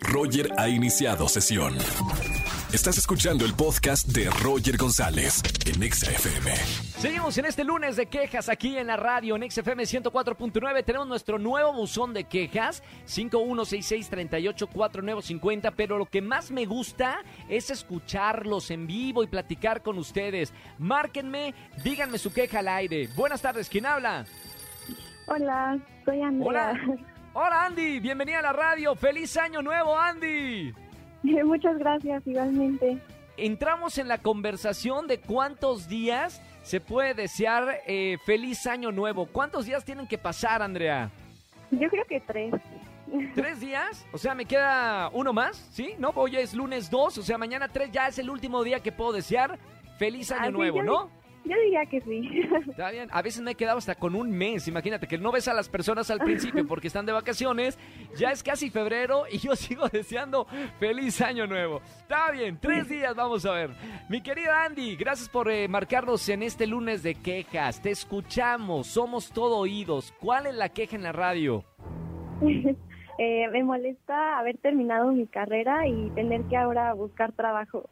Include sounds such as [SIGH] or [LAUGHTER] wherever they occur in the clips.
Roger ha iniciado sesión. Estás escuchando el podcast de Roger González en Exa FM. Seguimos en este lunes de quejas aquí en la radio en XFM 104.9. Tenemos nuestro nuevo buzón de quejas, 5166-384950. Pero lo que más me gusta es escucharlos en vivo y platicar con ustedes. Márquenme, díganme su queja al aire. Buenas tardes, ¿quién habla? Hola, soy Andrea. Hola. [LAUGHS] Hola Andy, bienvenida a la radio. Feliz año nuevo Andy. [LAUGHS] Muchas gracias, igualmente. Entramos en la conversación de cuántos días se puede desear eh, feliz año nuevo. ¿Cuántos días tienen que pasar, Andrea? Yo creo que tres. ¿Tres días? O sea, me queda uno más, ¿sí? No, hoy es lunes dos, o sea, mañana tres ya es el último día que puedo desear feliz año Así nuevo, yo- ¿no? Yo diría que sí. [LAUGHS] Está bien. A veces me he quedado hasta con un mes. Imagínate que no ves a las personas al principio porque están de vacaciones. Ya es casi febrero y yo [LAUGHS] sigo deseando feliz año nuevo. Está bien, tres días vamos a ver. Mi querida Andy, gracias por eh, marcarnos en este lunes de quejas. Te escuchamos, somos todo oídos. ¿Cuál es la queja en la radio? [LAUGHS] Eh, me molesta haber terminado mi carrera y tener que ahora buscar trabajo.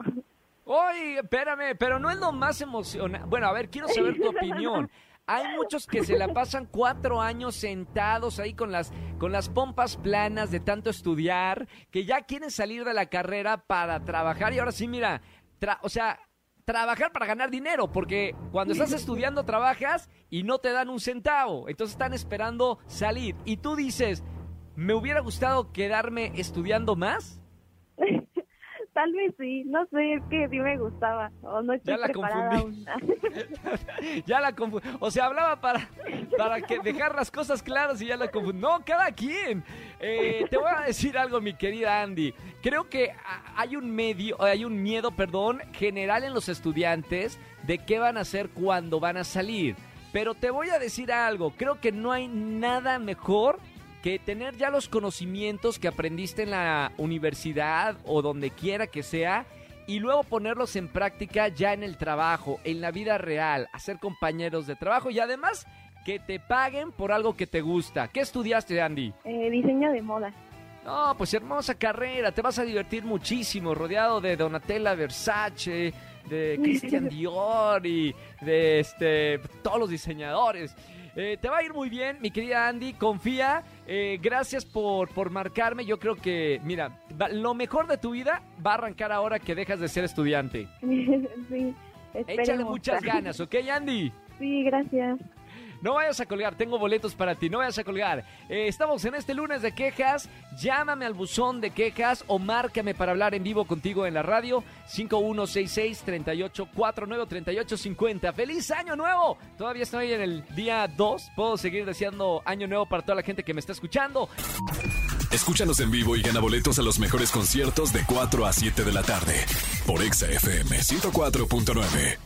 Oye, espérame, pero no es lo más emocionante. Bueno, a ver, quiero saber tu opinión. Hay muchos que se la pasan cuatro años sentados ahí con las, con las pompas planas de tanto estudiar, que ya quieren salir de la carrera para trabajar y ahora sí, mira, tra- o sea, trabajar para ganar dinero, porque cuando estás estudiando trabajas y no te dan un centavo, entonces están esperando salir. Y tú dices, ¿me hubiera gustado quedarme estudiando más? Tal vez sí, no sé, es que sí me gustaba. O no estoy Ya la preparada confundí. aún. [LAUGHS] ya la confu- O sea, hablaba para, para que dejar las cosas claras y ya la confundí. No, cada quien. Eh, te voy a decir algo, mi querida Andy. Creo que hay un medio, hay un miedo, perdón, general en los estudiantes de qué van a hacer cuando van a salir. Pero te voy a decir algo. Creo que no hay nada mejor que tener ya los conocimientos que aprendiste en la universidad o donde quiera que sea y luego ponerlos en práctica ya en el trabajo, en la vida real, hacer compañeros de trabajo y además que te paguen por algo que te gusta. ¿Qué estudiaste, Andy? Eh, diseño de moda. No, pues hermosa carrera, te vas a divertir muchísimo, rodeado de Donatella Versace, de [LAUGHS] Christian Dior y de este todos los diseñadores. Eh, te va a ir muy bien, mi querida Andy, confía. Eh, gracias por, por marcarme. Yo creo que, mira, va- lo mejor de tu vida va a arrancar ahora que dejas de ser estudiante. [LAUGHS] sí, Échale muchas ganas, ¿ok, Andy? Sí, gracias. No vayas a colgar, tengo boletos para ti, no vayas a colgar. Eh, estamos en este lunes de quejas, llámame al buzón de quejas o márcame para hablar en vivo contigo en la radio 5166-3849-3850. ¡Feliz año nuevo! Todavía estoy en el día 2, puedo seguir deseando año nuevo para toda la gente que me está escuchando. Escúchanos en vivo y gana boletos a los mejores conciertos de 4 a 7 de la tarde por Exa FM 104.9.